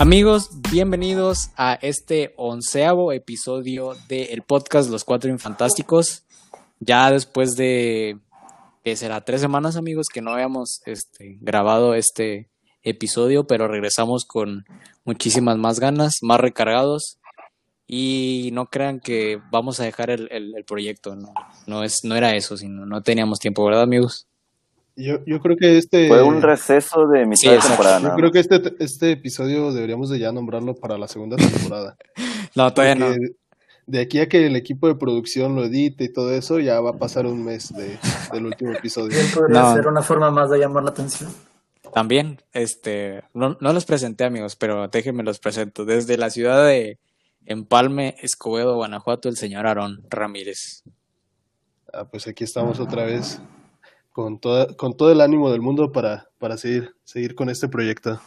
Amigos, bienvenidos a este onceavo episodio del podcast Los Cuatro Infantásticos. Ya después de, que será tres semanas, amigos, que no habíamos este, grabado este episodio, pero regresamos con muchísimas más ganas, más recargados. Y no crean que vamos a dejar el, el, proyecto, no, no, es, no era eso, sino no teníamos tiempo, ¿verdad, amigos? Yo, yo creo que este... Fue un receso de mitad de temporada. Yo creo que este, este episodio deberíamos de ya nombrarlo para la segunda temporada. no, todavía no. De aquí a que el equipo de producción lo edite y todo eso, ya va a pasar un mes de, del último episodio. podría ser una forma más de llamar la atención. También, este, no, no los presenté amigos, pero déjenme los presento. Desde la ciudad de Empalme, Escobedo, Guanajuato, el señor Aarón Ramírez. Ah, pues aquí estamos otra vez con, toda, con todo el ánimo del mundo para, para seguir, seguir con este proyecto.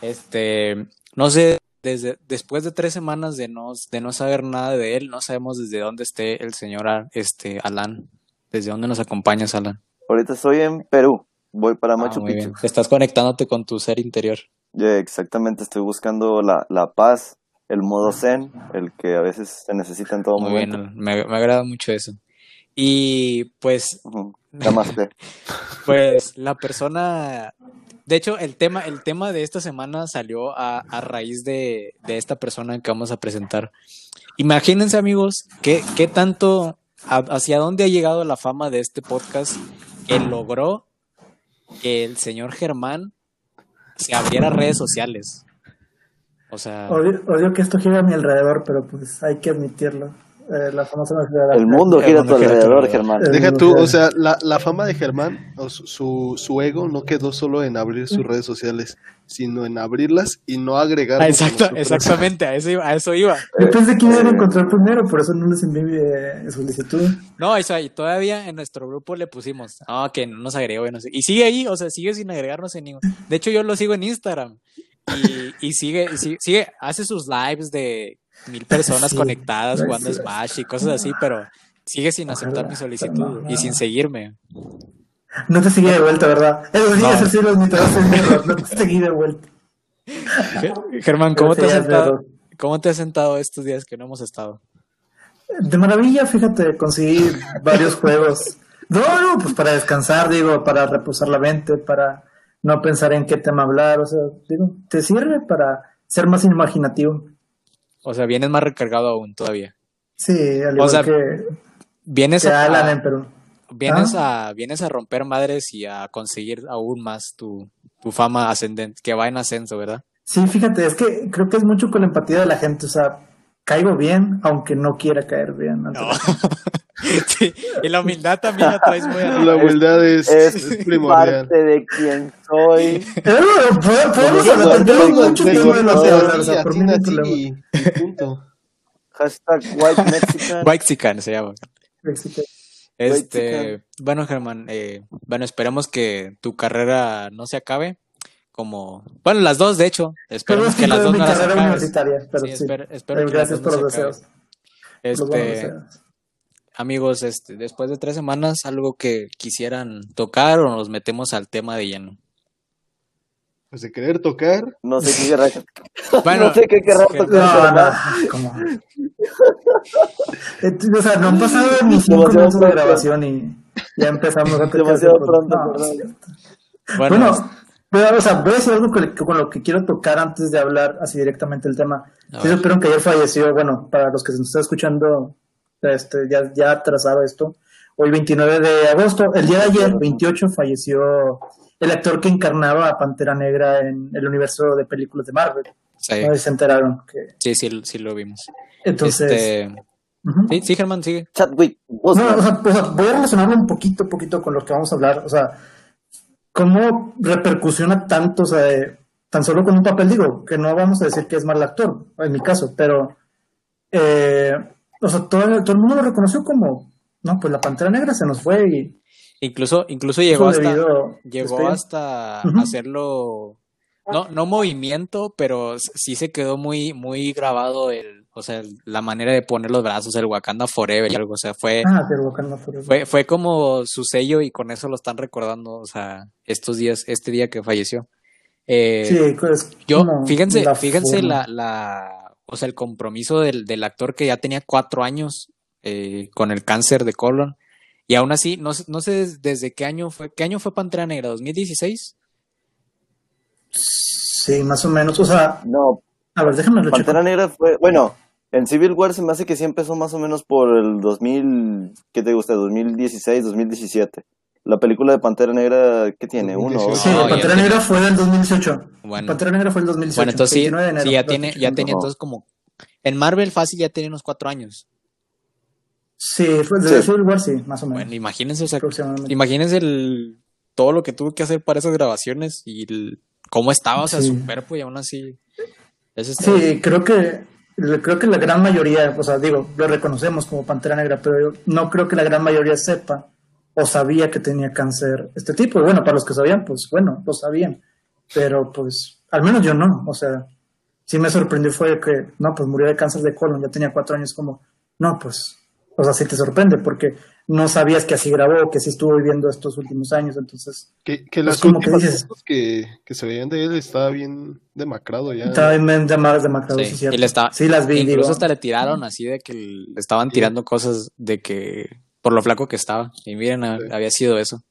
Este, no sé, desde, después de tres semanas de no, de no saber nada de él, no sabemos desde dónde esté el señor este, Alan. ¿Desde dónde nos acompañas, Alan? Ahorita estoy en Perú, voy para ah, Machu Picchu. Estás conectándote con tu ser interior. exactamente, estoy buscando la, la paz, el modo zen, el que a veces se necesita en todo Muy momento. Bien, me, me agrada mucho eso. Y pues, pues la persona, de hecho, el tema, el tema de esta semana salió a, a raíz de, de, esta persona que vamos a presentar. Imagínense, amigos, qué, qué tanto, hacia dónde ha llegado la fama de este podcast que logró que el señor Germán se abriera redes sociales. O sea. Odio, odio que esto gira a mi alrededor, pero pues hay que admitirlo. Eh, la famosa El mundo gira a tu alrededor, Germán. Deja tú, o sea, la, la fama de Germán, o su, su ego no quedó solo en abrir sus redes sociales, sino en abrirlas y no agregar. Ah, exacto, exactamente, a eso, iba, a eso iba. Yo pensé que iban a encontrar primero, por eso no les envié solicitud. No, eso ahí, todavía en nuestro grupo le pusimos, ah, que no nos agregó, no sé. Y sigue ahí, o sea, sigue sin agregarnos en ningún. De hecho, yo lo sigo en Instagram. Y, y sigue, y sigue, sigue, hace sus lives de mil personas conectadas jugando Smash y cosas así, pero sigue sin aceptar mi solicitud y sin seguirme. No te seguí de vuelta, ¿verdad? Esos días así los no te seguí de vuelta. Germán, ¿cómo te, has sentado, ¿cómo te has sentado estos días que no hemos estado? De maravilla, fíjate, conseguí varios juegos. No, no, pues para descansar, digo, para reposar la mente, para no pensar en qué tema hablar, o sea, digo, te sirve para ser más imaginativo. O sea, vienes más recargado aún todavía. Sí, al igual que, vienes a, Alan Perú. Vienes, ¿Ah? a, vienes a romper madres y a conseguir aún más tu, tu fama ascendente, que va en ascenso, ¿verdad? Sí, fíjate, es que creo que es mucho con la empatía de la gente, o sea, caigo bien, aunque no quiera caer bien. No. sí, y la humildad también la traes muy arriba. La humildad es, es, es primordial. parte de quien soy. Podemos hablar, tenemos mucho tiempo de no problema. Punto. Hashtag White Mexican. White Mexican se llama. Este, bueno, Germán, eh, bueno, esperemos que tu carrera no se acabe como bueno las dos de hecho esperemos que las dos no las universitaria pero sí, Espero, espero gracias por los deseos. este amigos este después de tres semanas algo que quisieran tocar o nos metemos al tema de lleno. Pues de querer tocar. No sé qué querrá. Bueno, no sé qué querrá tocar no, no, ¿cómo? o sea no han pasado ni cinco minutos de grabación y ya empezamos a demasiado pronto no, bueno, bueno pero, o sea, voy a decir algo con, lo que quiero tocar antes de hablar así directamente del tema. Sí, supieron que ayer falleció, bueno, para los que se nos están escuchando, este, ya, ya atrasado esto, hoy 29 de agosto, el día de ayer, 28, falleció el actor que encarnaba a Pantera Negra en el universo de películas de Marvel. Sí. No se enteraron. Que... Sí, sí, sí lo vimos. Entonces... Este... Sí, sí, Germán, sigue. Chadwick. No, o sea, voy a relacionarlo un poquito, poquito con lo que vamos a hablar. O sea, ¿cómo repercusiona tanto, o sea, tan solo con un papel? Digo, que no vamos a decir que es mal actor, en mi caso, pero, eh, o sea, todo, todo, el mundo lo reconoció como, no, pues la Pantera Negra se nos fue y... Incluso, incluso llegó hasta, llegó hasta hacerlo, no, no movimiento, pero sí se quedó muy, muy grabado el, o sea, la manera de poner los brazos, el Wakanda Forever y algo, o sea, fue, ah, el Wakanda Forever. fue, fue como su sello y con eso lo están recordando, o sea, estos días, este día que falleció. Eh, Sí, pues, yo, como fíjense, la fíjense la, la, o sea, el compromiso del, del actor que ya tenía cuatro años eh, con el cáncer de colon. Y aún así, no, sé- no sé des- desde qué año fue, ¿qué año fue Pantera Negra? ¿2016? Sí, más o menos. O sea, No, a ver, déjame checo. Pantera Negra fue, bueno, en Civil War se me hace que sí empezó más o menos por el 2000, ¿qué te gusta? 2016, 2017. La película de Pantera Negra, ¿qué tiene? Uno? Sí, No, Pantera tiene- Negra fue del 2018. Bueno. Pantera Negra fue el 2018. Bueno, entonces sí, 29 de enero, sí, ya tiene, ya tenía entonces como, en Marvel fácil ya tiene unos cuatro años. Sí, fue desde Sí. Civil War, sí, más o menos. Bueno, imagínense, o sea, aproximadamente. imagínense el, todo lo que tuvo que hacer para esas grabaciones y el- cómo estaba, o sea, Sí. su cuerpo y aún así. Eso Sí, creo que creo que la gran mayoría, o sea, digo, lo reconocemos como Pantera Negra, pero yo no creo que la gran mayoría sepa o sabía que tenía cáncer este tipo. Bueno, para los que sabían, pues bueno, lo sabían. Pero pues, al menos yo no. O sea, sí me sorprendió fue que, no, pues murió de cáncer de colon, ya tenía cuatro años, como, no, pues, o sea, sí te sorprende porque no sabías que así grabó, que sí estuvo viviendo estos últimos años, entonces Que, que Pues las como que dices- que, que se veían de él estaba bien demacrado ya. estaba bien demacrado, sí, Sí, cierto. y le está- Sí, las vi, Incluso digo. hasta le tiraron así de que le estaban tirando cosas de que por lo flaco que estaba. Y miren, Sí. había sido eso.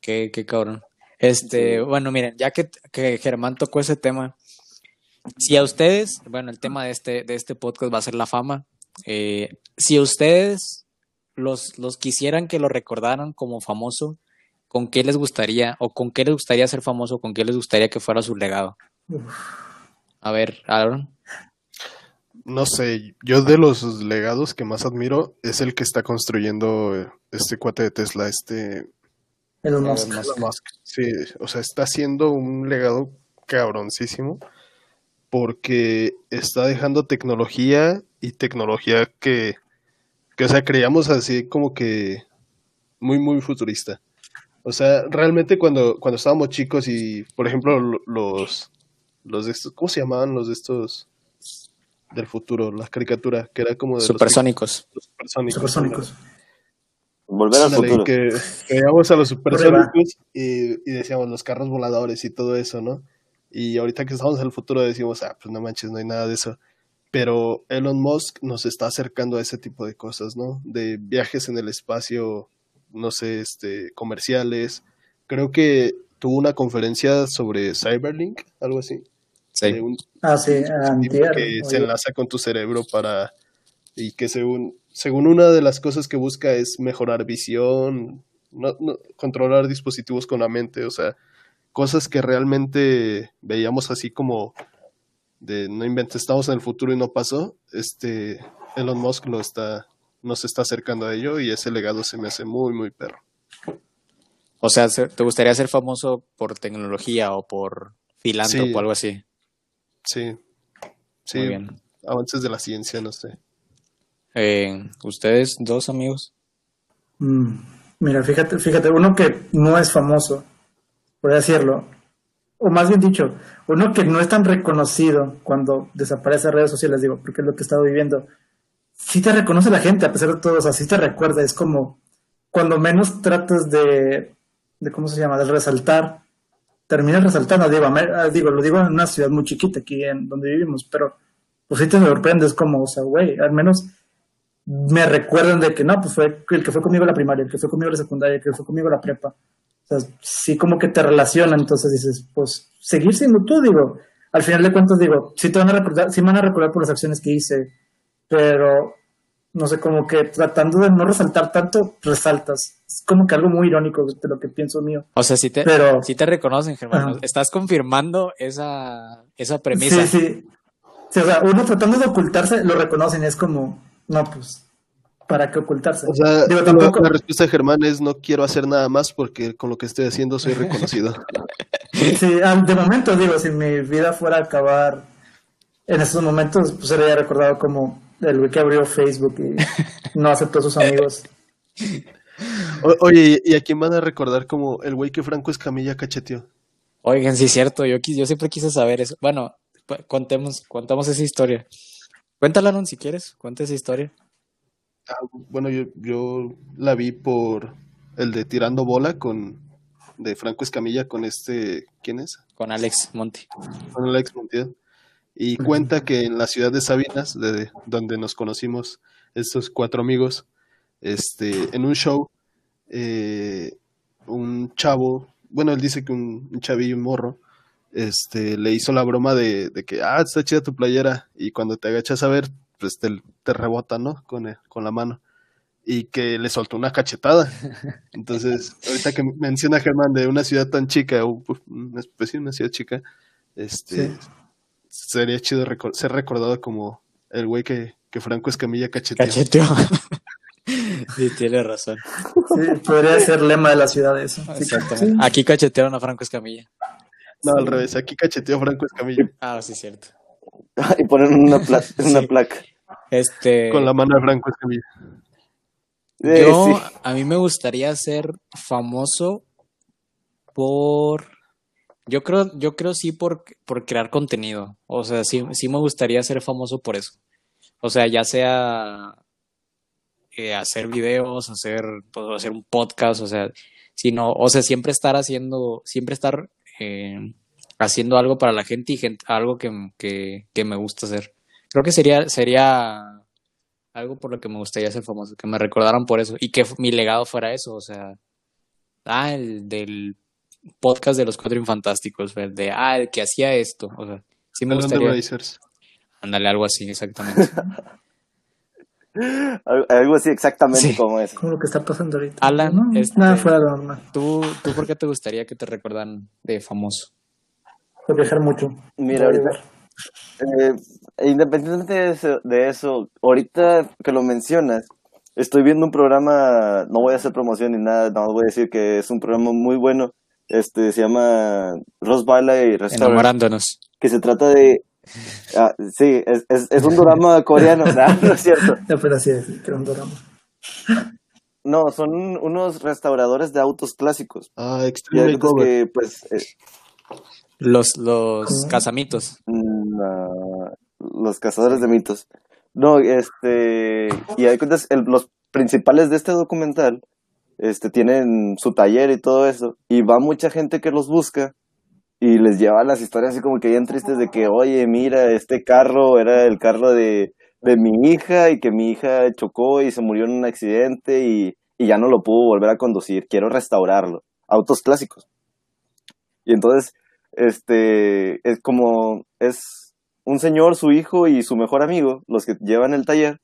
Qué, qué cabrón. Este, bueno, miren, ya que, que Germán tocó ese tema, si a ustedes, bueno, el tema de este, de este podcast va a ser la fama. eh, si a ustedes los, los quisieran que lo recordaran como famoso, ¿con qué les gustaría? ¿O con qué les gustaría ser famoso? ¿Con qué les gustaría que fuera su legado? A ver, Aaron. No sé, yo de los legados que más admiro es el que está construyendo este cuate de Tesla, este. Musk. Elon Musk. Sí, o sea, está haciendo un legado cabroncísimo porque está dejando tecnología y tecnología que, que, o sea, creíamos así como que muy, muy futurista. O sea, realmente cuando, cuando estábamos chicos y, por ejemplo, lo- los, los de estos, ¿cómo se llamaban los de estos del futuro? La caricatura, que era como de Supersónicos. los supersónicos. Supersónicos. Volver al futuro. que que veíamos a los supersónicos y, y decíamos los carros voladores y todo eso, ¿no? Y ahorita que estamos en el futuro decimos, ah, pues no manches, no hay nada de eso. Pero Elon Musk nos está acercando a ese tipo de cosas, ¿no? De viajes en el espacio, no sé, este, comerciales. Creo que tuvo una conferencia sobre Cyberlink, algo así. Sí. un Ah, sí, antier. que se enlaza con tu cerebro para y que según según una de las cosas que busca es mejorar visión, no, no- controlar dispositivos con la mente, o sea, cosas que realmente veíamos así como de no inventes, estamos en el futuro y no pasó, este Elon Musk lo está nos está acercando a ello y ese legado se me hace muy muy perro. O sea, se- ¿te gustaría ser famoso por tecnología o por filántropo Sí. o algo así? Sí. Sí, Muy bien. avances de la ciencia, no sé. Eh, ¿Ustedes dos amigos? Mm, Mira, fíjate, fíjate, uno que no es famoso, por decirlo, o más bien dicho, uno que no es tan reconocido cuando desaparece de redes sociales, digo, porque es lo que he estado viviendo, sí te reconoce la gente, a pesar de todo, o sea, sí te recuerda, es como cuando menos tratas de, de ¿cómo se llama?, de resaltar, terminas resaltando, digo, ah, digo, lo digo en una ciudad muy chiquita aquí en donde vivimos, pero pues sí te sorprendes como, o sea, güey, al menos me recuerdan de que no, pues fue el que fue conmigo a la primaria, el que fue conmigo a la secundaria, el que fue conmigo a la prepa. O sea, sí como que te relacionan, entonces dices, pues seguir siendo tú, digo. Al final de cuentas, digo, sí te van a recordar, sí me van a recordar por las acciones que hice, pero no sé, como que tratando de no resaltar tanto, resaltas. Es como que algo muy irónico de lo que pienso mío. O sea, si te, Pero- sí te reconocen, Germán. Ajá. Estás confirmando esa, esa premisa. Sí, sí. Sí, o sea, uno tratando de ocultarse, lo reconocen, es como, no, pues, ¿para qué ocultarse? O sea, Digo, la- tampoco- la respuesta de Germán es no quiero hacer nada más porque con lo que estoy haciendo soy reconocido. Sí, de momento digo, si mi vida fuera a acabar en estos momentos, pues sería recordado como el güey que abrió Facebook y no aceptó a sus amigos. O- oye, ¿y a quién van a recordar como el güey que Franco Escamilla cacheteó? Oigan, sí es cierto. Yo, yo siempre quise saber eso. Bueno, contemos, contamos esa historia. Cuéntala, Aaron, si quieres. Cuenta esa historia. Ah, bueno, yo, yo la vi por el de Tirando Bola con de Franco Escamilla con este, ¿quién es? Con Alex Monti. Con Alex Monti. Y cuenta que en la ciudad de Sabinas, de donde nos conocimos estos cuatro amigos, este, en un show, eh, un chavo, bueno, él dice que un, un chavillo, un morro, este, le hizo la broma de, de, que, ah, está chida tu playera, y cuando te agachas a ver, pues te, te rebota, ¿no? Con, con la mano. Y que le soltó una cachetada. Entonces, ahorita que menciona Germán de una ciudad tan chica, o una especie de una ciudad chica, este, sí. sería chido ser recordado como el güey que, que Franco Escamilla cacheteó. Cacheteó. sí, tiene razón. Sí, podría ser lema de la ciudad eso. Exactamente. Sí. Aquí cachetearon a Franco Escamilla. No, al revés, aquí cacheteó Franco Escamilla. Ah, sí, cierto. y ponen una, pla una sí. placa. Este... Con la mano de Franco Escamilla. Yo, sí. a mí me gustaría ser famoso por... Yo creo, yo creo sí por, por crear contenido. O sea, sí, sí me gustaría ser famoso por eso. O sea, ya sea eh, hacer videos, hacer, pues, hacer un podcast, o sea, sino, o sea, siempre estar haciendo, siempre estar eh, haciendo algo para la gente y gente, algo que, que, que, me gusta hacer. Creo que sería, sería algo por lo que me gustaría ser famoso, que me recordaran por eso y que mi legado fuera eso, o sea, ah, el del podcast de los Cuatro Infantásticos, de, ah, el que hacía esto, o sea, sí me gustaría. Ándale, algo así, exactamente. algo así exactamente sí. como es. Como lo que está pasando ahorita. Alan, no, este, nada fuera de normal. ¿tú, ¿Tú por qué te gustaría que te recordaran de famoso? Por viajar mucho. Mira, ahorita, eh, independientemente de eso, de eso, ahorita que lo mencionas, estoy viendo un programa, no voy a hacer promoción ni nada, no voy a decir que es un programa muy bueno, este se llama Ross Valley Restaurant. Enamorándonos. Que se trata de Ah, sí, es, es, es, un drama coreano, ¿no? no es cierto. No, pero sí, es que un drama. No, son unos restauradores de autos clásicos. Ah, extreme que, pues, eh, Los, los casamitos. Los cazadores de mitos. No, este, y hay cuentas, los principales de este documental, este, tienen su taller y todo eso, y va mucha gente que los busca, y les lleva las historias así como que bien tristes de que, oye, mira, este carro era el carro de, de mi hija y que mi hija chocó y se murió en un accidente y, y, ya no lo pudo volver a conducir, quiero restaurarlo. Autos clásicos. Y entonces, este, es como, es un señor, su hijo y su mejor amigo, los que llevan el taller.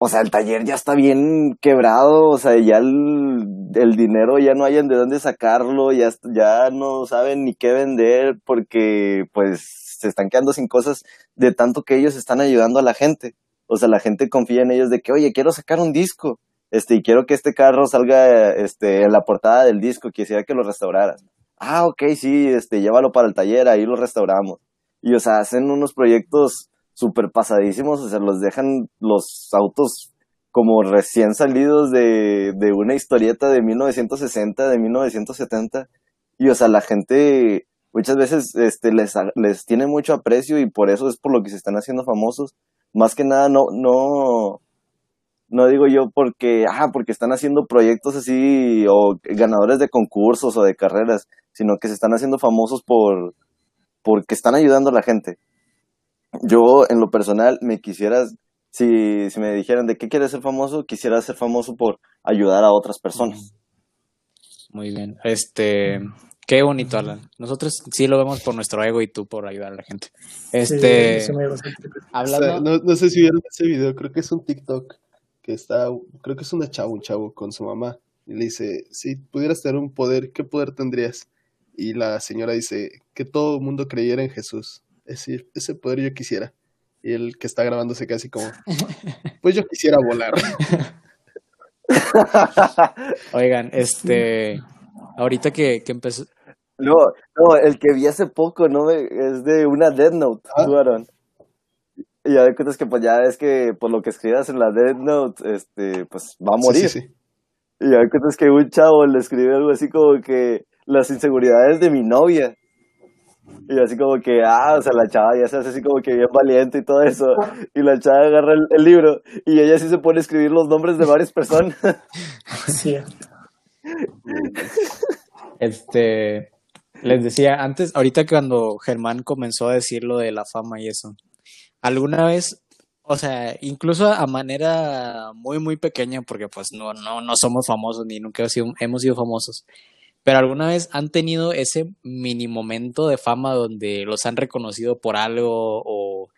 O sea, el taller ya está bien quebrado, o sea, ya el, dinero ya no hayan de dónde sacarlo, ya, ya no saben ni qué vender porque pues se están quedando sin cosas de tanto que ellos están ayudando a la gente. O sea, la gente confía en ellos de que, oye, quiero sacar un disco, este, y quiero que este carro salga, este, en la portada del disco, quisiera que lo restauraras. Ah, ok, sí, este, llévalo para el taller, ahí lo restauramos. Y, o sea, hacen unos proyectos súper pasadísimos, o sea, los dejan los autos como recién salidos de, de una historieta de 1960, de 1970, y o sea, la gente muchas veces este, les, les tiene mucho aprecio y por eso es por lo que se están haciendo famosos. Más que nada, no, no, no digo yo porque, ah, porque están haciendo proyectos así o ganadores de concursos o de carreras, sino que se están haciendo famosos por, porque están ayudando a la gente yo en lo personal me quisiera, si, si me dijeran de qué quieres ser famoso, quisiera ser famoso por ayudar a otras personas. Muy bien. Este, qué bonito, Alan. Nosotros sí lo vemos por nuestro ego y tú por ayudar a la gente. Este, sí, hablando... O sea, no, no, sé si vieron ese video, creo que es un TikTok que está, creo que es una chavo, un chavo con su mamá y le dice, si pudieras tener un poder, ¿qué poder tendrías? Y la señora dice, que todo el mundo creyera en Jesús. Es decir, ese poder yo quisiera. Y el que está grabando se queda así como, pues yo quisiera volar. Oigan, este, ahorita que, que empezó... No, no, el que vi hace poco, ¿no? Es de una Dead Note, ¿Ah? Aaron. Y ya de cuentas que pues ya es que por lo que escribas en la Dead Note, este, pues va a morir. Sí, sí, sí. Y ya de cuentas que un chavo le escribe algo así como que las inseguridades de mi novia. Y así como que, ah, o sea, la chava ya se hace así como que bien valiente y todo eso. Y la chava agarra el, el libro y ella sí se pone a escribir los nombres de varias personas. Sí. Este, les decía antes, ahorita cuando Germán comenzó a decir lo de la fama y eso, alguna vez, o sea, incluso a manera muy, muy pequeña, porque pues no, no, no somos famosos ni nunca hemos sido, hemos sido famosos, pero alguna vez han tenido ese mini momento de fama donde los han reconocido por algo o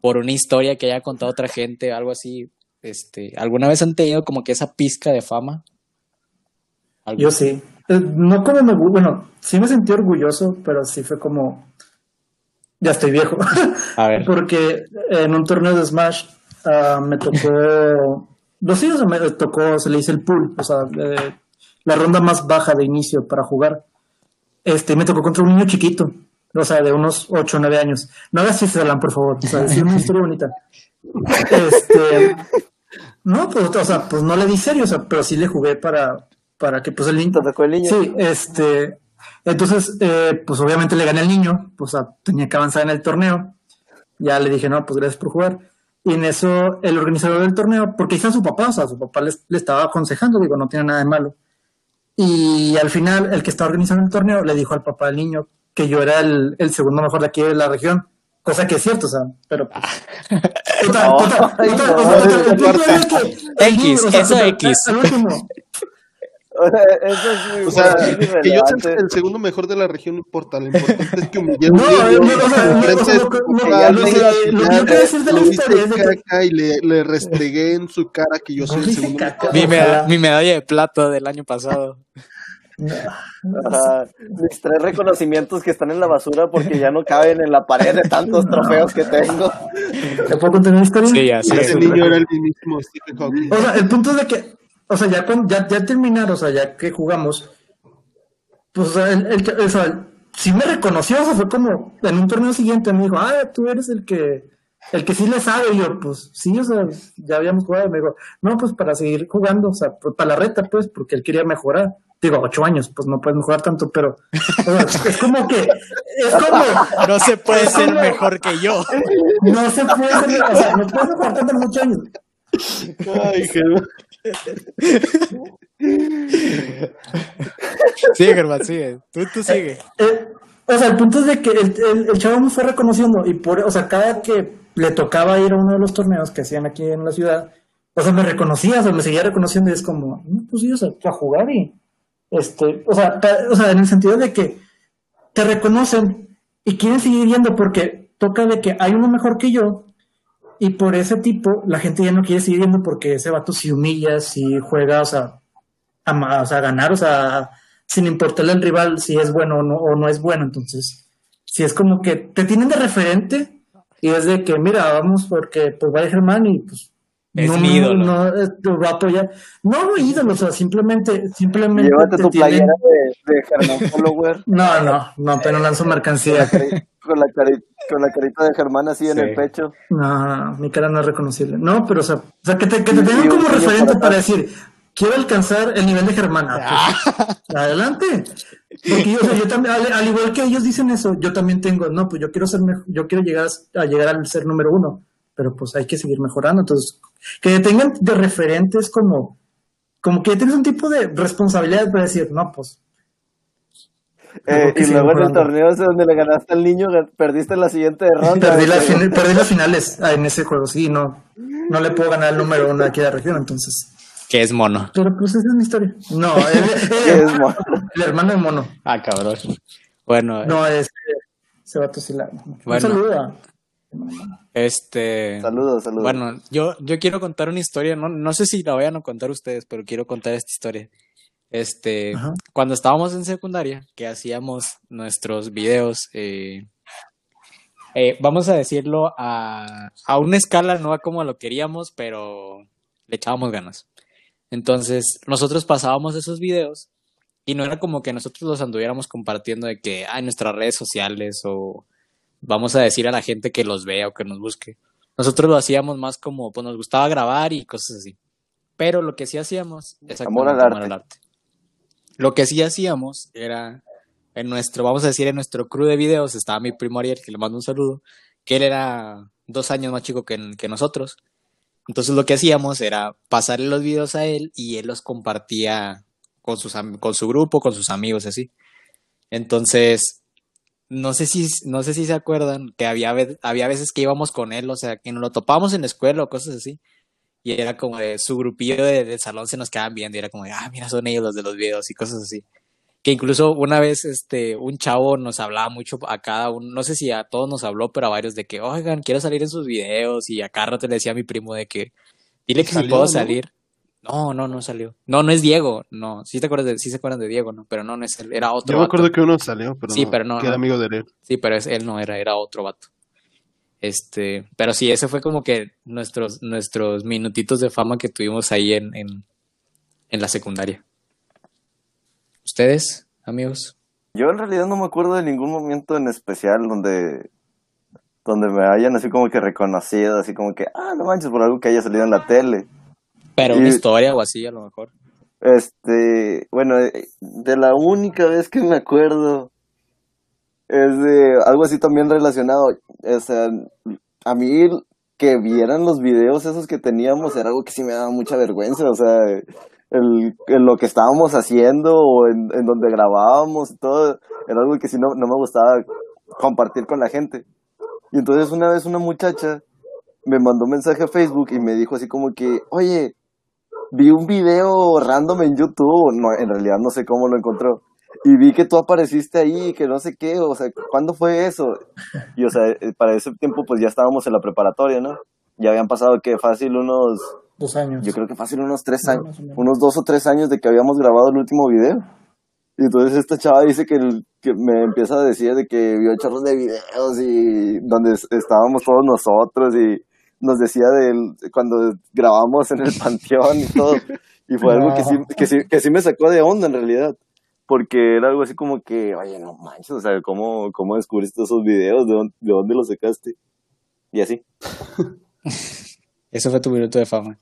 por una historia que haya contado otra gente, algo así. Este, ¿alguna vez han tenido como que esa pizca de fama? Yo sí. Eh, no como me, bueno, sí me sentí orgulloso, pero sí fue como, ya estoy viejo. A ver. Porque en un torneo de Smash uh, me tocó, los hijos me tocó, se le hizo el pool, o sea, eh, la ronda más baja de inicio para jugar. Este, me tocó contra un niño chiquito, o sea, de unos 8 o 9 años. No hagas chistes, Alan, por favor. O sea, decir una historia bonita. Este, no, pues, o sea, pues no le di serio, o sea, pero sí le jugué para, para que pues el niño. tocó el niño? Sí, este, entonces, eh, pues obviamente le gané al niño, pues tenía que avanzar en el torneo. Ya le dije, no, pues gracias por jugar. Y en eso el organizador del torneo, porque hizo a su papá, o sea, su papá le estaba aconsejando, digo, no tiene nada de malo y al final, el que está organizando el torneo le dijo al papá del niño que yo era el, el segundo mejor de aquí de la región. Cosa que es cierto, o sea, pero pues. X, eso X. Al último, eso es o sea, que yo sea el segundo mejor de la región no importa, lo importante es que llevo no, no, lo que decir de la historia es y le, le restregué en su cara que yo soy el segundo mi, medalla, mi medalla de plata del año pasado. Mis tres reconocimientos que están en la basura porque ya no caben en la pared de tantos trofeos que tengo. ¿Te puedo contar una historia? Sí, así Ese niño era el mismo Stephen Hawking. O sea, el punto de que o sea, ya, con, ya, ya terminaron, o sea, ya que jugamos, pues, el, el, o sea, sí me reconoció, o sea, fue como, en un torneo siguiente me dijo, ah, tú eres el que, el que sí le sabe, y yo, pues, sí, o sea, ya habíamos jugado, me dijo, no, pues, para seguir jugando, o sea, pues, para la reta, pues, porque él quería mejorar, digo, ocho años, pues, no puedes mejorar tanto, pero, o sea, es como que, es como... No se puede ser mejor que yo. No se puede ser, o sea, no puedes mejorar tanto en ocho años. Ay, qué... sigue, Germán, sigue. Tú, tú sigue. Eh, eh, o sea, el punto es de que el, el, chavo me fue reconociendo y por, o sea, cada que le tocaba ir a uno de los torneos que hacían aquí en la ciudad, o sea, me reconocía, o sea, me seguía reconociendo y es como, no, pues sí, o sea, a jugar y, este, o sea, o sea, en el sentido de que te reconocen y quieren seguir yendo porque toca de que hay uno mejor que yo y por ese tipo, la gente ya no quiere seguir viendo porque ese vato si humilla, si juega, o sea, a, o sea, ganar, o sea, sin importarle al rival si es bueno o no, o no es bueno. Entonces, si es como que te tienen de referente y es de que, mira, vamos porque pues va a Germán y pues es no, mi ídolo. No, tu va a apoyar. No, no ídolo, o sea, simplemente, simplemente. Llévate tu playera de, de Germán Follower. no, no, no, pero lanzo mercancía. Con la, con la carita de Germán así en el pecho. No, mi cara no es reconocible. No, pero o sea, o sea que te, que te tengan como referente para, decir, quiero alcanzar el nivel de Germán. Ah, pues, adelante. Porque yo, o sea, yo también, al, igual que ellos dicen eso, yo también tengo, no, pues yo quiero ser yo quiero llegar a, llegar al ser número uno, pero pues hay que seguir mejorando. Entonces, que tengan de referentes como, como que tienes un tipo de responsabilidad para decir, no, pues eh, y luego en el torneo ese donde le ganaste al niño, perdiste la siguiente ronda. Perdí, las finales ah, en ese juego, sí, no, no le puedo ganar el número uno de aquí de la región, entonces. Que es mono. Pero pues esa es mi historia. No, el, es mono? el hermano de mono. Ah, cabrón. Bueno. No, es se va a tosilar. Bueno. saludo. Este. Saludos, saludos. Bueno, yo, yo quiero contar una historia, no, no sé si la vayan a contar ustedes, pero quiero contar esta historia. Este, cuando estábamos en secundaria, que hacíamos nuestros videos, eh, eh, vamos a decirlo a, a una escala no como lo queríamos, pero le echábamos ganas. Entonces, nosotros pasábamos esos videos y no era como que nosotros los anduviéramos compartiendo de que, ah, en nuestras redes sociales o vamos a decir a la gente que los vea o que nos busque. Nosotros lo hacíamos más como, pues nos gustaba grabar y cosas así. Pero lo que sí hacíamos es amor al arte. Lo que sí hacíamos era, en nuestro, vamos a decir, en nuestro crew de videos estaba mi primo Ariel, que le mando un saludo, que él era dos años más chico que, que nosotros. Entonces lo que hacíamos era pasarle los videos a él y él los compartía con, sus, con su grupo, con sus amigos, así. Entonces, no sé si, no sé si se acuerdan que había, había veces que íbamos con él, o sea, que nos lo topábamos en la escuela o cosas así. Y era como de su grupillo de, salón se nos quedaban viendo y era como de, ah, mira, son ellos los de los videos y cosas así. Que incluso una vez este, un chavo nos hablaba mucho a cada uno, no sé si a todos nos habló, pero a varios de que, oigan, quiero salir en sus videos. Y a rato le decía a mi primo de que, dile que si puedo salir. No, no, no salió. No, no es Diego. No, sí te acuerdas de, sí se acuerdan de Diego, ¿no? Pero no, no es él, era otro. Yo me acuerdo que uno salió, pero sí, pero no, que era amigo de él. Sí, pero es, él no era, era otro vato. Este, pero sí, ese fue como que nuestros, nuestros minutitos de fama que tuvimos ahí en, en, en la secundaria. ¿Ustedes, amigos? Yo en realidad no me acuerdo de ningún momento en especial donde donde me hayan así como que reconocido, así como que, ah, no manches, por algo que haya salido en la tele. Pero una historia o así, a lo mejor. Este, bueno, eh, de la única vez que me acuerdo es de algo así también relacionado. O sea, a mí que vieran los videos esos que teníamos era algo que sí me daba mucha vergüenza. O sea, el, lo que estábamos haciendo o en, donde grabábamos y todo, era algo que sí no, no me gustaba compartir con la gente. Y entonces una vez una muchacha me mandó un mensaje a Facebook y me dijo así como que, oye, vi un video random en YouTube, no, en realidad no sé cómo lo encontró, y vi que tú apareciste ahí, que no sé qué, o sea, ¿cuándo fue eso? Y o sea, eh, para ese tiempo pues ya estábamos en la preparatoria, ¿no? Ya habían pasado que fácil unos... Dos años. Yo creo que fácil unos tres años, unos dos o tres años de que habíamos grabado el último video. Y entonces esta chava dice que, que me empieza a decir de que vio chorros de videos y donde estábamos todos nosotros y nos decía de cuando grabamos en el panteón y todo. Y fue algo que sí, que, sí, que sí me sacó de onda en realidad. Porque era algo así como que, oye, no manches, o sea, ¿cómo, cómo descubriste esos videos? ¿De dónde, de dónde los sacaste? Y así. Eso fue tu minuto de fama.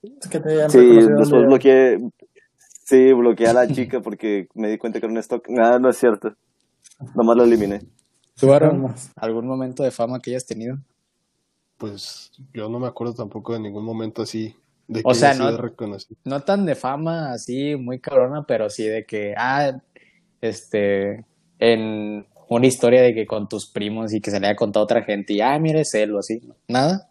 sí, después bloqueé, sí, bloqueé a la chica porque me di cuenta que era un stock. Nada, no es cierto. Nomás lo eliminé. ¿Tú, algún momento de fama que hayas tenido? Pues yo no me acuerdo tampoco de ningún momento así de que o sea, no, no tan de fama así muy cabrona, pero sí de que, ah, este, en una historia de que con tus primos y que se le haya contado a otra gente y, ah, mire, es él o así, ¿nada?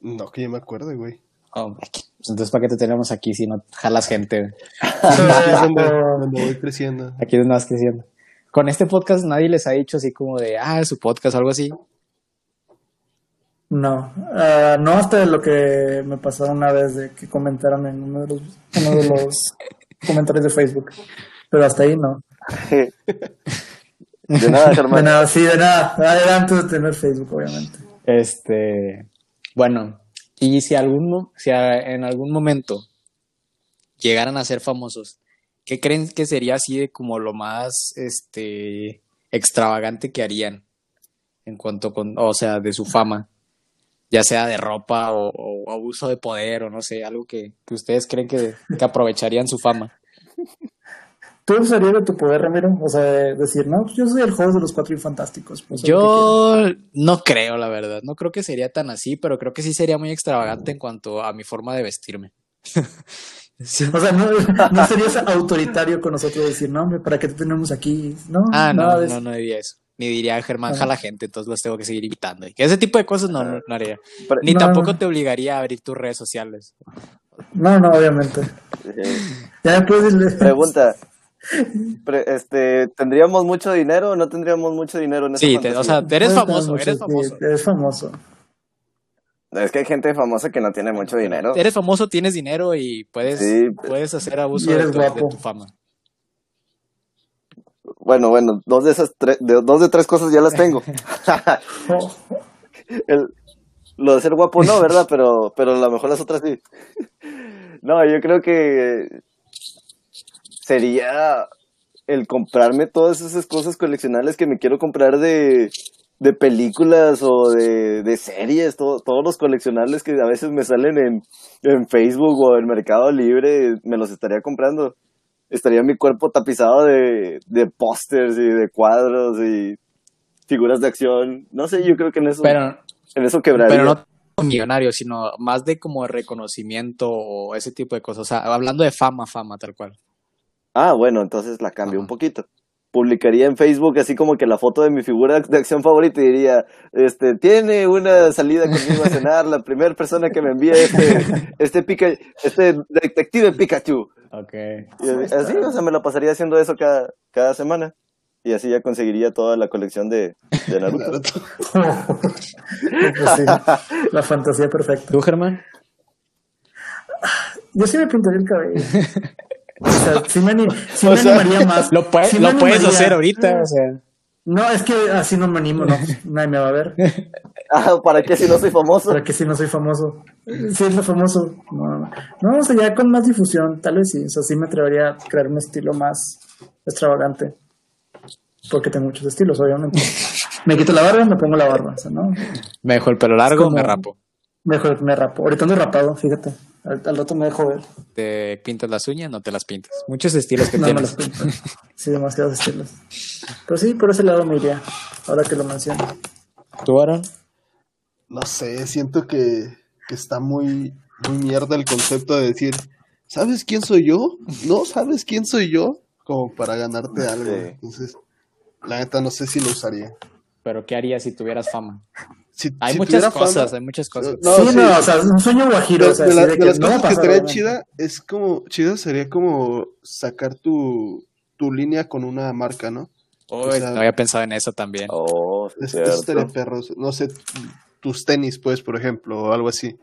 No, que yo me acuerdo, güey. Oh, entonces, ¿para qué te tenemos aquí si no jalas gente? aquí es voy creciendo. Aquí es donde vas creciendo. Con este podcast nadie les ha dicho así como de, ah, su podcast o algo así. No, uh, no hasta lo que me pasó una vez de que comentaron en uno de los, uno de los comentarios de Facebook. Pero hasta ahí no. de nada, Germán. De nada, sí, de nada. Adelante de tener Facebook, obviamente. Este, bueno, y si, algún, si en algún momento llegaran a ser famosos, ¿qué creen que sería así de como lo más este extravagante que harían en cuanto con, o sea, de su fama? Ya sea de ropa o, abuso de poder o no sé, algo que, ustedes creen que, aprovecharían su fama. ¿Tú usarías de tu poder, Ramiro? O sea, decir, no, pues yo soy el juego de los cuatro infantásticos. Pues, yo no creo, la verdad. No creo que sería tan así, pero creo que sí sería muy extravagante en cuanto a mi forma de vestirme. O sea, no, serías autoritario con nosotros decir, no, hombre, ¿para qué te tenemos aquí? No, ah, no, no, no diría eso ni diría Germán la gente, entonces los tengo que seguir invitando. Y ese tipo de cosas no, no, haría. Ni tampoco te obligaría a abrir tus redes sociales. No, no, obviamente. ya Pregunta. este, ¿Tendríamos mucho dinero o no tendríamos mucho dinero en Sí, o sea, eres famoso, eres famoso. eres famoso. Es que hay gente famosa que no tiene mucho dinero. Eres famoso, tienes dinero y puedes, puedes hacer abuso de tu fama. Bueno, bueno, dos de esas tres, de, dos de tres cosas ya las tengo. lo de ser guapo no, ¿verdad? Pero, pero a lo mejor las otras sí. no, yo creo que sería el comprarme todas esas cosas coleccionables que me quiero comprar de, de películas o de, de series, todos los coleccionables que a veces me salen en, en Facebook o en Mercado Libre, me los estaría comprando estaría mi cuerpo tapizado de, de pósters y de cuadros y figuras de acción. No sé, yo creo que en eso, pero, en eso quebraría. Pero no millonario, sino más de como reconocimiento o ese tipo de cosas. O sea, hablando de fama, fama, tal cual. Ah, bueno, entonces la cambio un poquito. Publicaría en Facebook así como que la foto de mi figura de acción favorita y diría, este, tiene una salida conmigo a cenar la primera persona que me envía este, este, pica, este detective Pikachu. Ok. Y así, o sea, me la pasaría haciendo eso cada, cada semana. Y así ya conseguiría toda la colección de, de Naruto. Pues sí, la fantasía perfecta. ¿Tú, Germán? Yo sí me pintaría el cabello. O sea, sí me, anim- sí me sea, animaría más. Lo, puedes- Sí me lo puedes animaría. hacer ahorita, o sea. No, es que así no me animo, no. Nadie me va a ver. Ah, ¿para qué si no soy famoso? ¿Para qué si no soy famoso? Si es lo famoso. No, no, no. No, o sea, ya con más difusión, tal vez sí. O sea, sí me atrevería a crear un estilo más extravagante. Porque tengo muchos estilos, obviamente. Me quito la barba, me pongo la barba. O sea, ¿no? Me dejo el pelo largo, como- me rapo. Mejor me rapo. Ahorita ando rapado, fíjate. Al, al rato me dejo ver. Te pintas las uñas, no te las pintas. Muchos estilos que No me las tienes. pinto. Sí, demasiados estilos. Pero sí, por ese lado me iría. Ahora que lo menciono. ¿Tú, Aaron? No sé, siento que, que está muy, muy mierda el concepto de decir, ¿sabes quién soy yo? ¿No sabes quién soy yo? Como para ganarte algo. Entonces, la neta no sé si lo usaría. ¿Pero qué harías si tuvieras fama? Si, Hay si muchas cosas, fama- hay muchas cosas. No, sí, sí. no, o sea, un sueño guajiro. de, o sea, de así la- de las no cosas que estaría chida es como, chida sería como sacar tu, tu línea con una marca, ¿no? Uy, o sea- no había pensado en eso también. Oh, sí, Es- estaría cierto. perros. No sé, tus tenis, pues, por ejemplo, o algo así.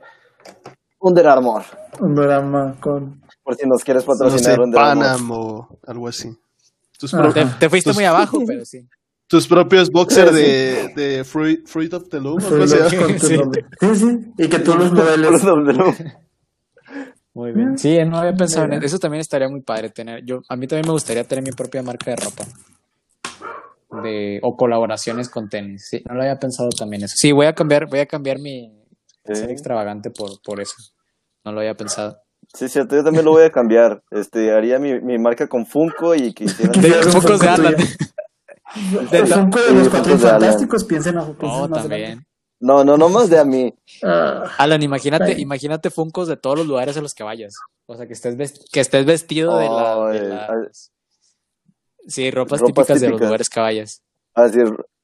Under Armour. Un drama con. Por si nos quieres No sé, patrocinar Under Armour. Panam o algo así. Tus, Ah. Te, te fuiste Tus- muy abajo, pero sí. Tus propios boxers Sí. de, de Fruit, Fruit of the Loom. o Fue algo así. los con tu Sí. Sí, sí. Y que tú los modeles. Muy bien. Sí, no había pensado en eso. Eso también estaría muy padre tener. Yo, a mí también me gustaría tener mi propia marca de ropa. De, o colaboraciones con tenis. Sí, no lo había pensado también eso. Sí, voy a cambiar, voy a cambiar mi ser extravagante por, por eso. No lo había pensado. Sí, cierto, yo también lo voy a cambiar. Este, haría mi, mi marca con Funko y que hicieran... De algo focos de Alan. De de Sí, los cuatro fantásticos, piensen a Oh, más también. No, no, no más de a mí. Ah, Alan, imagínate, Ay. imagínate Funcos de todos los lugares a los que vayas. O sea, que estés, que estés vestido de, la, de Ay, las- Sí, ropas, Ropas típicas, de los típicas. lugares que vayas. Así,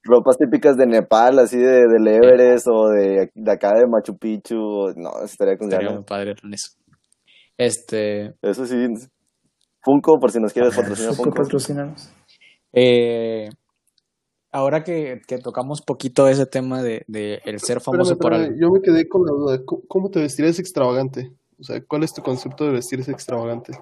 ropas típicas de Nepal, así de, del Everest o de, de acá de Machu Picchu. o- No, estaría con Estaría ganas. muy padre en eso. Este, Eso sí. Funko, por si nos quieres patrocinar Funko Funko. Eh, ahora que, que tocamos poquito ese tema de, de el ser famoso Espérame, por algo. Yo me quedé con la duda. ¿Cómo, cómo te vestirías extravagante? O sea, ¿cuál es tu concepto de vestirse extravagante?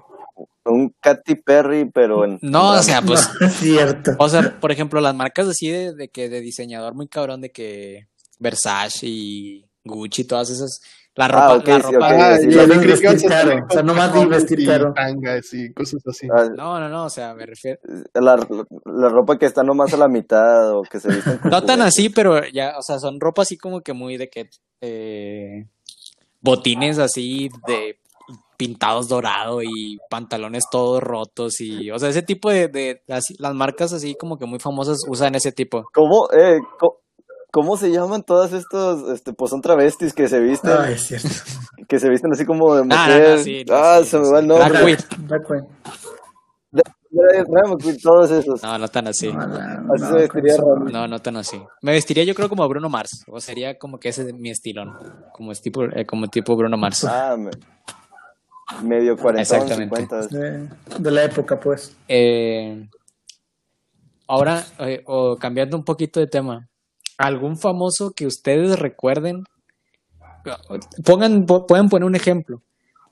Un Katy Perry, pero en. No, o sea, pues, No, es cierto. o sea, por ejemplo, las marcas así de, de que de diseñador muy cabrón de que Versace y Gucci, todas esas, la ropa, Ah, ok, la ropa. Ah, sí, yo sí, que vestir caro. O sea, con no más de vestir y caro. tangas y cosas así. Ah, no, no, no, o sea, me refiero, la, la ropa que está nomás a la mitad o que se visten no tan así, pero ya, o sea, son ropa así como que muy de que, eh, botines así de pintados dorado y pantalones todos rotos y, o sea, ese tipo de, de así- las marcas así como que muy famosas usan ese tipo. ¿Cómo, eh, co- ¿Cómo se llaman todas estos, este, pues son travestis que se visten, Ay, es cierto. que se visten así como de mujer? Ah, no, no, sí, no, ah, sí, se me va el nombre. Queen, todos esos. No, no tan así. No, no, Así no, se vestiría. No, no tan así. Me vestiría yo creo como Bruno Mars, o sería como que ese es mi estilo, ¿no? Como es tipo, eh, como tipo Bruno Mars. Ah, me- medio 40, Exactamente. 50. De, de la época, pues. Eh, ahora, eh, o cambiando un poquito de tema, ¿algún famoso que ustedes recuerden? Pongan, po- pueden poner un ejemplo,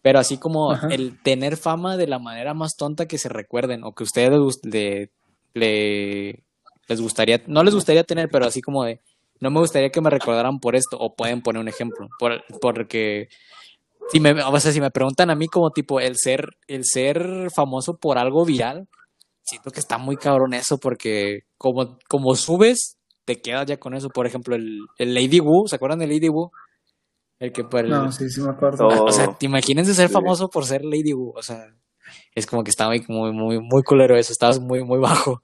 pero así como Ajá. el tener fama de la manera más tonta que se recuerden, o que ustedes le, le- les gustaría, no les gustaría tener, pero así como de, no me gustaría que me recordaran por esto, o pueden poner un ejemplo, por, porque si me, o sea, si me preguntan a mí como tipo el ser, el ser famoso por algo viral, siento que está muy cabrón eso porque como, como subes, te quedas ya con eso. Por ejemplo, el, el Lady Wu, ¿se acuerdan de Lady Wu? El que por el, No, sí, sí me acuerdo. O sea, te imagínense ser sí. famoso por ser Lady Wu, o sea, es como que está muy, muy, muy, muy culero eso, estabas muy, muy bajo.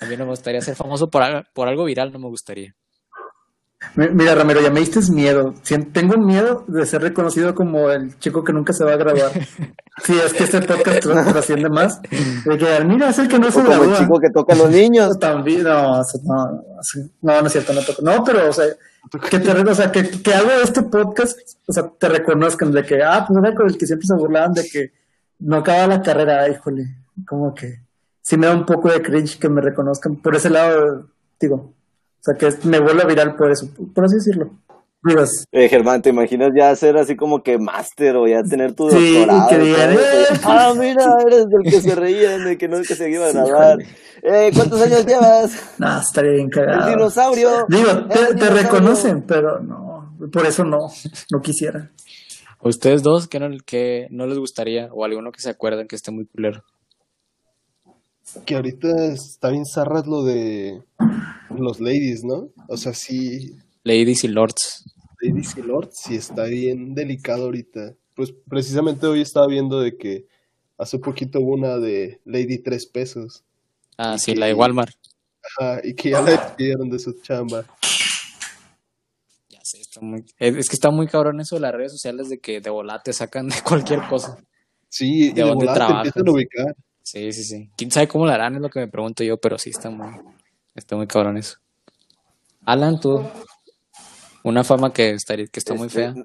A mí no me gustaría ser famoso por, por algo viral, no me gustaría. Mira, Ramiro, ya me diste miedo. Tengo miedo de ser reconocido como el chico que nunca se va a grabar. Sí, es que este podcast trasciende más. De que, mira, es el que no se. Como el chico que toca a los niños. También, no, no, no, no es cierto, no toca. No, pero, o sea, que te, o sea, que, que hago este podcast, o sea, te reconozcan de que, ah, pues era con el que siempre se burlaban de que no acaba la carrera, híjole, como que sí me da un poco de cringe que me reconozcan. Por ese lado, digo, sea, que me vuelve viral por eso, por así decirlo. Eh, Germán, ¿te imaginas ya ser así como que máster o ya tener tu doctorado? Sí, que digan, eh, ah, mira, eres del que se reían, de que no es que se iba a grabar. Eh, ¿cuántos años llevas? No, estaría bien cagado. El dinosaurio. Digo, te, reconocen, pero no, por eso no, no quisiera. ¿Ustedes dos que no, que no les gustaría o alguno que se acuerden que esté muy culero? Que ahorita está bien zarras lo de los ladies, ¿no? O sea, sí. Ladies y lords. Ladies y lords, sí está bien delicado ahorita. Pues precisamente hoy estaba viendo de que hace poquito hubo una de Lady tres pesos. Ah, sí, la de Walmart. Ajá, y que ya la despidieron de su chamba. Ya sé, está muy... Es que está muy cabrón eso de las redes sociales de que de volate sacan de cualquier cosa. Sí, de, dónde trabajan. empiezan a ubicar. Sí, sí, sí. ¿Quién sabe cómo lo harán? Es lo que me pregunto yo, pero sí está muy, está muy cabrón eso. Alan, tú, una fama que, está, que está muy fea. Este,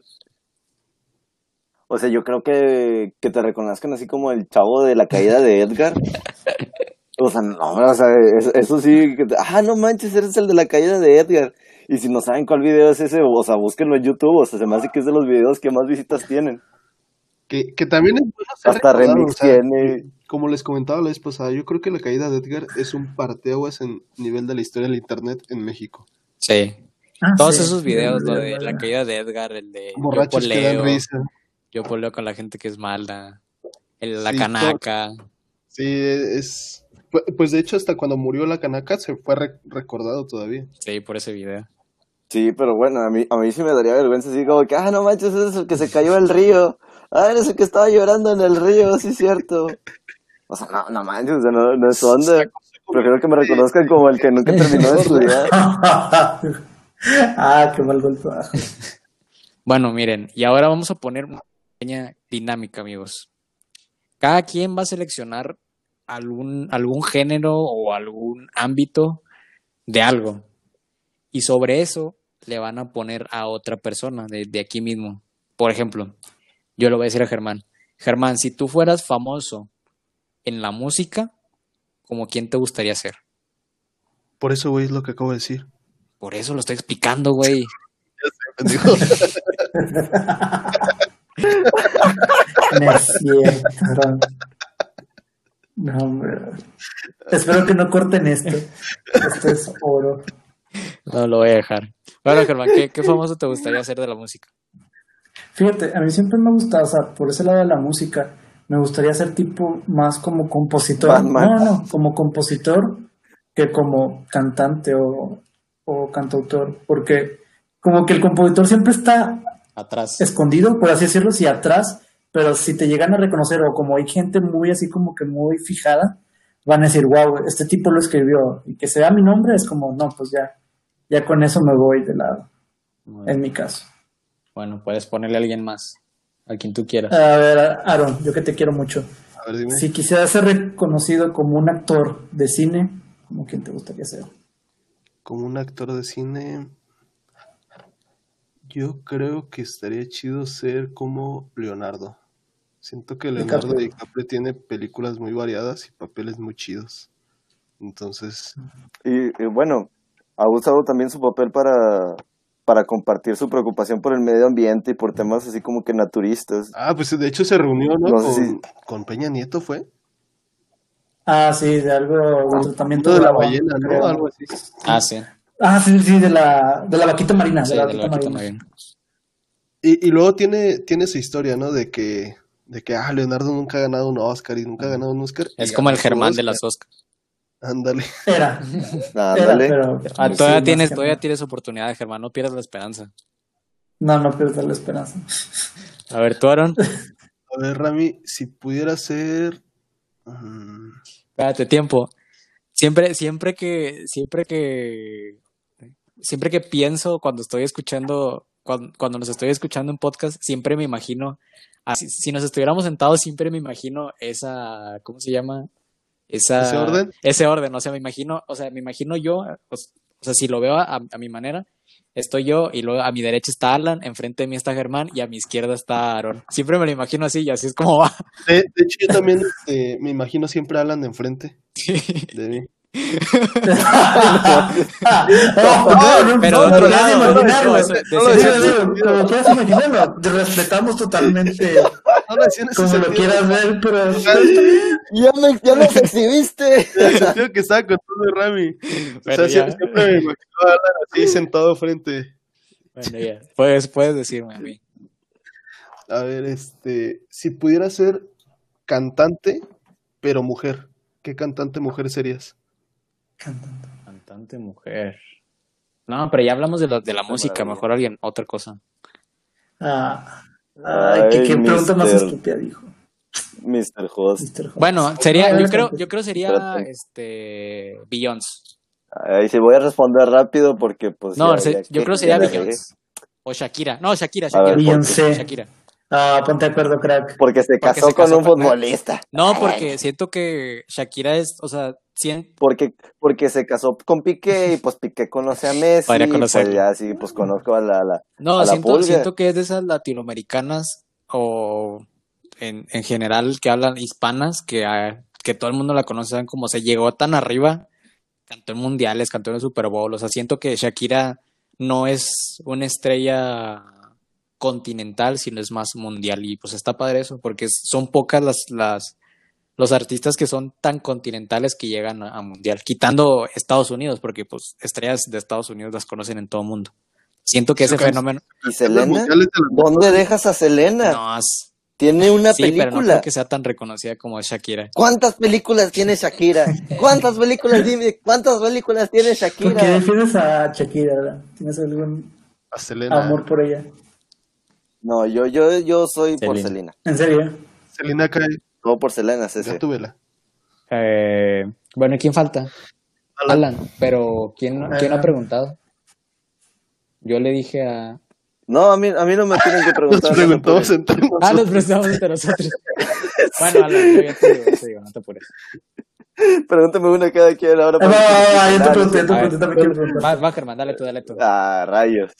o sea, yo creo que, que te reconozcan así como el chavo de la caída de Edgar. o sea, no, o sea, eso, sí, ah, no manches, eres el de la caída de Edgar. Y si no saben cuál video es ese, o sea, búsquenlo en YouTube, o sea, se me hace que es de los videos que más visitas tienen. Que, que también es bueno Hasta remix tiene como les comentaba la vez pasada, yo creo que la caída de Edgar es un parteaguas en nivel de la historia del internet en México. Sí. Ah, Todos esos videos, lo de la caída de Edgar, el de Borrachos yo poleo, yo poleo con la gente que es mala, el, la canaca. Sí, es... Pues de hecho hasta cuando murió la canaca se fue recordado todavía. Sí, por ese video. Sí, pero bueno, a mí, a mí sí me daría vergüenza así como que, ah, no manches, ese es el que se cayó al río. Ah, eres el que estaba llorando en el río, sí, cierto. O sea, no, no manches, o sea, no, no es onda. Prefiero que me reconozcan como el que nunca terminó de estudiar. ah, qué mal golpe. Bueno, miren, y ahora vamos a poner una pequeña dinámica, amigos. Cada quien va a seleccionar algún, algún género o algún ámbito de algo. Y sobre eso le van a poner a otra persona de, de aquí mismo. Por ejemplo, yo le voy a decir a Germán, Germán, si tú fueras famoso en la música, como quién te gustaría ser. Por eso, güey, es lo que acabo de decir. Por eso lo estoy explicando, güey. no es cierto. No, hombre. Espero que no corten esto. Esto es oro. No lo voy a dejar. Bueno, Germán, ¿qué, ¿qué, famoso te gustaría hacer de la música? Fíjate, a mí siempre me ha gustado, o sea, por ese lado de la música, me gustaría ser tipo más como compositor. No, no, como compositor que como cantante o, o cantautor, porque como que el compositor siempre está atrás, escondido, por así decirlo, sí, atrás, pero si te llegan a reconocer o como hay gente muy así como que muy fijada, van a decir, wow, este tipo lo escribió y que sea mi nombre es como, no, pues ya, ya con eso me voy de lado, en mi caso. Bueno, puedes ponerle a alguien más. A quien tú quieras. A ver, Aaron, yo que te quiero mucho. Si quisieras ser reconocido como un actor de cine, ¿cómo quién te gustaría ser? Como un actor de cine, yo creo que estaría chido ser como Leonardo. Siento que Leonardo DiCaprio tiene películas muy variadas y papeles muy chidos. Entonces. y bueno, ha usado también su papel para para compartir su preocupación por el medio ambiente y por temas así como que naturistas. Ah, pues de hecho se reunió, ¿no? con, Peña Nieto fue. Ah, sí, de algo, de tratamiento de, la ballena, ¿no? Algo así. Ah, sí. Ah, sí, sí, de la, de la vaquita marina. de la, vaquita, marina. Y, y luego tiene, tiene su historia, ¿no? De que, de que, ah, Leonardo nunca ha ganado un Oscar y nunca ha ganado un Oscar. Es como el Germán de las Oscars. Ándale. Era. Ándale. Ah, todavía, tienes, todavía tienes oportunidad, Germán. No pierdas la esperanza. No, no pierdas la esperanza. A ver, tú, Aaron. A ver, Rami, si pudiera ser. Mm, Espérate, tiempo. Siempre, siempre que, siempre que siempre que pienso cuando estoy escuchando, cuando, cuando nos estoy escuchando en podcast, siempre me imagino, así, si nos estuviéramos sentados, siempre me imagino esa, ¿cómo se llama? Esa, ¿Ese orden? Ese orden, o sea, me imagino, o sea, me imagino yo, o, o sea, si lo veo a, a, mi manera, estoy yo y luego a mi derecha está Alan, enfrente de mí está Germán y a mi izquierda está Aaron. Siempre me lo imagino así y así es como va. De, de hecho, yo también este, me imagino siempre a Alan enfrente de mí. Pero no, como quieras imaginarlo, respetamos totalmente como lo quieras ver, pero ya, me, ya nos exhibiste. Creo que estaba contando Rami. o sea, siempre, me imagino a Alan así sentado frente. Bueno, ya, puedes, puedes decirme a mí. A ver, este, si pudieras ser cantante, pero mujer, ¿qué cantante mujer serías? Cantante. Cantante mujer. No, pero ya hablamos de, la, de la música, mejor alguien, otra cosa. Ah, ay, qué, qué pregunta más estúpida dijo. Mr. Host. Mr. Host. Bueno, sería, yo creo, yo creo sería este Beyoncé. Ay, si voy a responder rápido porque pues. No, ya, se, ya, yo creo sería ya le Beyoncé. O Shakira. No, Shakira, Shakira. Beyoncé. Shakira. Ah, ponte de acuerdo, crack. Porque se Porque casó se con un futbolista. No, porque siento que Shakira es, o sea, Porque, porque se casó con Piqué y pues Piqué conoce a Messi. Podría y, conocerlo. Pues ya sí, pues conozco a la. la No, a siento, siento que es de esas latinoamericanas o en, en general que hablan hispanas que, ah, que todo el mundo la conoce, ¿saben? como se llegó tan arriba, cantó en mundiales, cantó en el Super Bowl, o sea, siento que Shakira no es una estrella continental, sino es más mundial y pues está padre eso, porque son pocas las, las los artistas que son tan continentales que llegan a, a mundial, quitando Estados Unidos, porque pues estrellas de Estados Unidos las conocen en todo el mundo. Siento que ese fenómeno ¿Y Selena? ¿Dónde dejas a Selena? no es- Tiene una sí, pero no película. creo que sea tan reconocida como Shakira. ¿Cuántas películas tiene Shakira? ¿Cuántas películas dime? ¿Cuántas películas tiene ¿Por qué Shakira? defiendes a Shakira? verdad? ¿Tienes algún A Selena. amor por ella? No, yo, yo, yo soy por Selena. Selena. ¿En serio? Selena cae. No por Selena, sí, sí. Ya túvela. Eh, bueno, ¿y quién falta? Alan, pero ¿quién, ¿quién ha preguntado? Yo le dije a... No, a mí, a mí no me tienen que Nos preguntar. preguntamos entre Ah, nosotros. nos prestamos entre nosotros. Bueno, Alan, yo ya te digo, te digo, no te apures. Pregúntame una cada quien ahora. Ah, va, va, va, yo te Ah, pregunté, yo te pregunté, también preguntar. Va, Germán, dale tú, dale tú. Ah, rayos.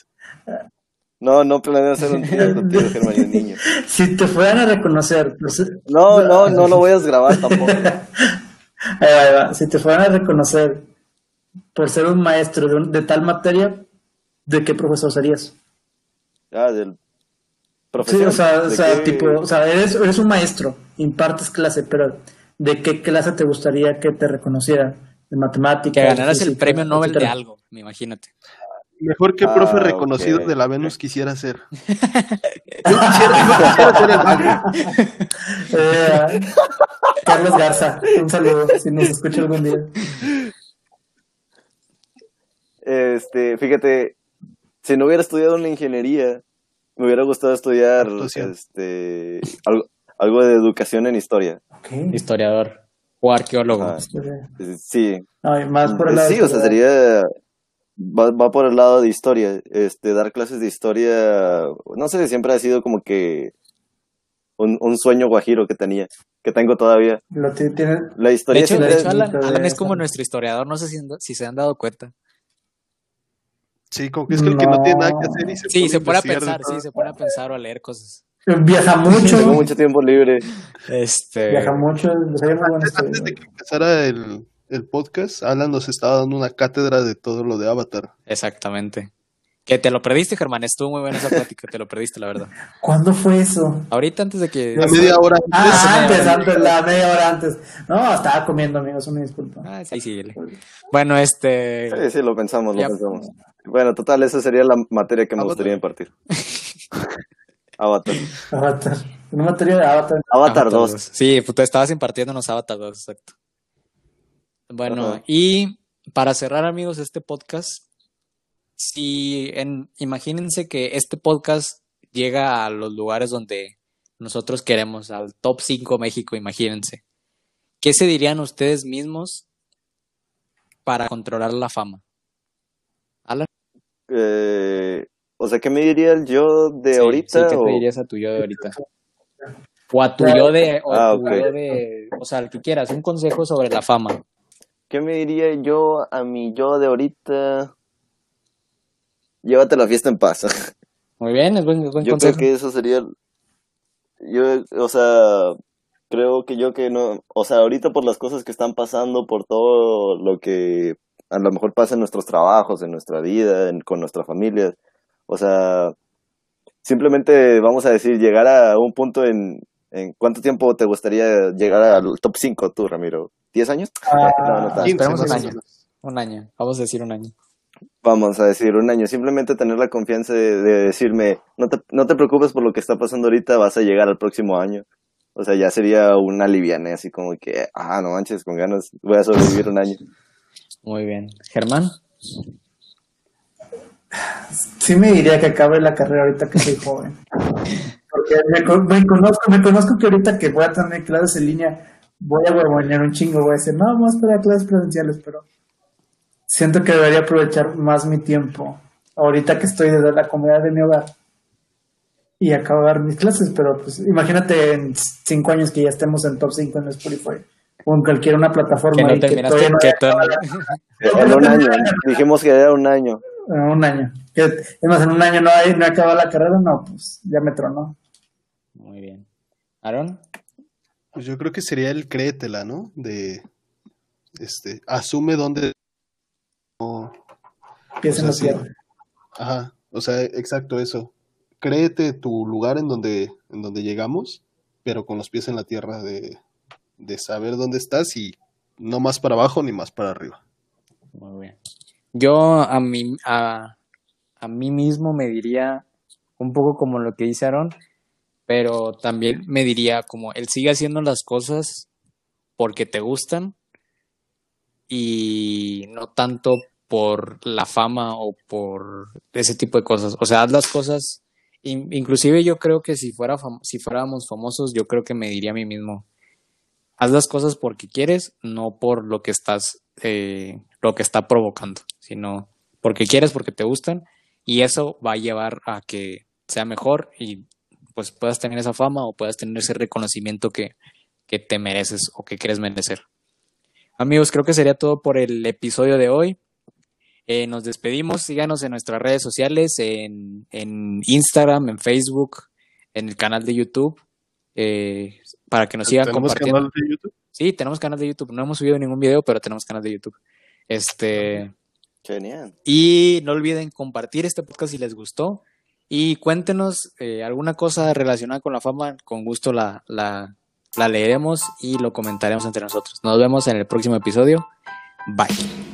No, no planeo hacer un trío contigo, Germán, y un niño. Si te fueran a reconocer, no sé- No, no, no lo voy a grabar tampoco. Ahí va, ahí va. Si te fueran a reconocer por ser un maestro de, un- de tal materia, ¿de qué profesor serías? Ah, del Sí, profesor. o sea, o ¿De sea qué? tipo, o sea, eres, eres un maestro, impartes clase, pero ¿de qué clase te gustaría que te reconociera? ¿De matemáticas? Que ganaras el premio Nobel de algo, me imagínate. Mejor que profe Ah, reconocido de la Venus quisiera ser. Yo quisiera, yo quisiera ser el mago. Eh, Carlos Garza, un saludo, si nos escucha algún día. Este, fíjate, si no hubiera estudiado una ingeniería, me hubiera gustado estudiar este algo, algo de educación en historia. Historiador o arqueólogo. Ah, sí, ay, más por el lado sí, o sea, sería va, va por el lado de historia, este dar clases de historia, no sé, siempre ha sido como que un, un sueño guajiro que tenía, que tengo todavía. Lo ti- tiene- La De historia hecho, de hecho, Alan, Alan es como nuestro historiador, no sé si, si se han dado cuenta. Sí, como que es que el que no tiene nada que hacer y se Sí, se pone a de pensar, sí, se pone a pensar o a leer cosas. Viaja mucho, tengo mucho tiempo libre. Este, viaja mucho, esto. Antes de que empezara el, el podcast, Alan nos estaba dando una cátedra de todo lo de Avatar. exactamente. Que te lo perdiste, Germán, estuvo muy buena esa plática, te lo perdiste, la verdad. ¿Cuándo fue eso? Ahorita antes de que... A media hora Ah, media antes, antes, la media hora antes. No, estaba comiendo, amigos, una disculpa. Ah, sí, síguele. Bueno, este... Sí, sí, lo pensamos, lo Ya. pensamos. Bueno, total, esa sería la materia que me Avatar. gustaría impartir. Avatar. Avatar. Una materia de Avatar. Avatar 2. Sí, pues tú estabas impartiéndonos Avatar 2, exacto. Bueno, Ajá. y para cerrar, amigos, este podcast, si en, imagínense que este podcast llega a los lugares donde nosotros queremos, al top 5 México, imagínense. ¿Qué se dirían ustedes mismos para controlar la fama? Alan, Eh, o sea, ¿qué me diría el yo de ahorita? Sí, ¿qué te dirías a tu yo de ahorita? O a tu yo de, o, ah, de, o sea, el que quieras, un consejo sobre la fama. ¿Qué me diría yo a mi yo de ahorita? Llévate la fiesta en paz. Muy bien, es buen, buen yo consejo. Yo creo que eso sería, yo, o sea, creo que yo que no, o sea, ahorita por las cosas que están pasando, por todo lo que a lo mejor pasa en nuestros trabajos, en nuestra vida, con nuestra familia, o sea, simplemente vamos a decir, llegar a un punto en, en cuánto tiempo te gustaría llegar al top 5 tú, Ramiro, ¿10 años? Ah, no, esperamos un año, un año, vamos a decir un año. Vamos a decir un año, simplemente tener la confianza de, de decirme, no te, no te preocupes por lo que está pasando ahorita, vas a llegar al próximo año. O sea, ya sería una liviana, así como que, ah, no manches, con ganas, voy a sobrevivir un año. Muy bien. Germán. Sí me diría que acabe la carrera ahorita que soy joven. Porque me, conozco, me conozco que ahorita que voy a tener clases en línea, voy a huevonear un chingo, voy a decir, no, vamos a esperar clases presenciales, pero siento que debería aprovechar más mi tiempo ahorita que estoy desde la comodidad de mi hogar y acabar mis clases, pero pues imagínate en cinco años que ya estemos en top 5 en Spotify o en cualquier una plataforma. Que no terminaste en un año, dijimos que era un año. un año. Que, además, en un año no, hay, no acaba la carrera, no, pues ya me tronó. Muy bien. ¿Aaron? Pues yo creo que sería el créetela, ¿no? De, este, asume dónde... No, Piensa en la Ajá, o sea, exacto eso créete tu lugar en donde, en donde llegamos, pero con los pies en la tierra de, saber dónde estás y no más para abajo ni más para arriba. Muy bien. Yo a mí, a, a mí mismo me diría un poco como lo que dice Aaron, pero también me diría como él sigue haciendo las cosas porque te gustan y no tanto por la fama o por ese tipo de cosas. O sea, haz las cosas inclusive yo creo que si, fuera si fuéramos famosos, yo creo que me diría a mí mismo, haz las cosas porque quieres, no por lo que estás, eh, lo que está provocando, sino porque quieres, porque te gustan, y eso va a llevar a que sea mejor y pues puedas tener esa fama o puedas tener ese reconocimiento que, que te mereces o que quieres merecer. Amigos, creo que sería todo por el episodio de hoy. Eh, nos despedimos, síganos en nuestras redes sociales, en, Instagram, en Facebook, en el canal de YouTube, eh, para que nos sigan compartiendo. ¿Tenemos canal de YouTube? Sí, tenemos canal de YouTube. No hemos subido ningún video, pero tenemos canal de YouTube. Este. Genial. Y no olviden compartir este podcast si les gustó. Y cuéntenos eh, alguna cosa relacionada con la fama. Con gusto la, la, la leeremos y lo comentaremos entre nosotros. Nos vemos en el próximo episodio. Bye.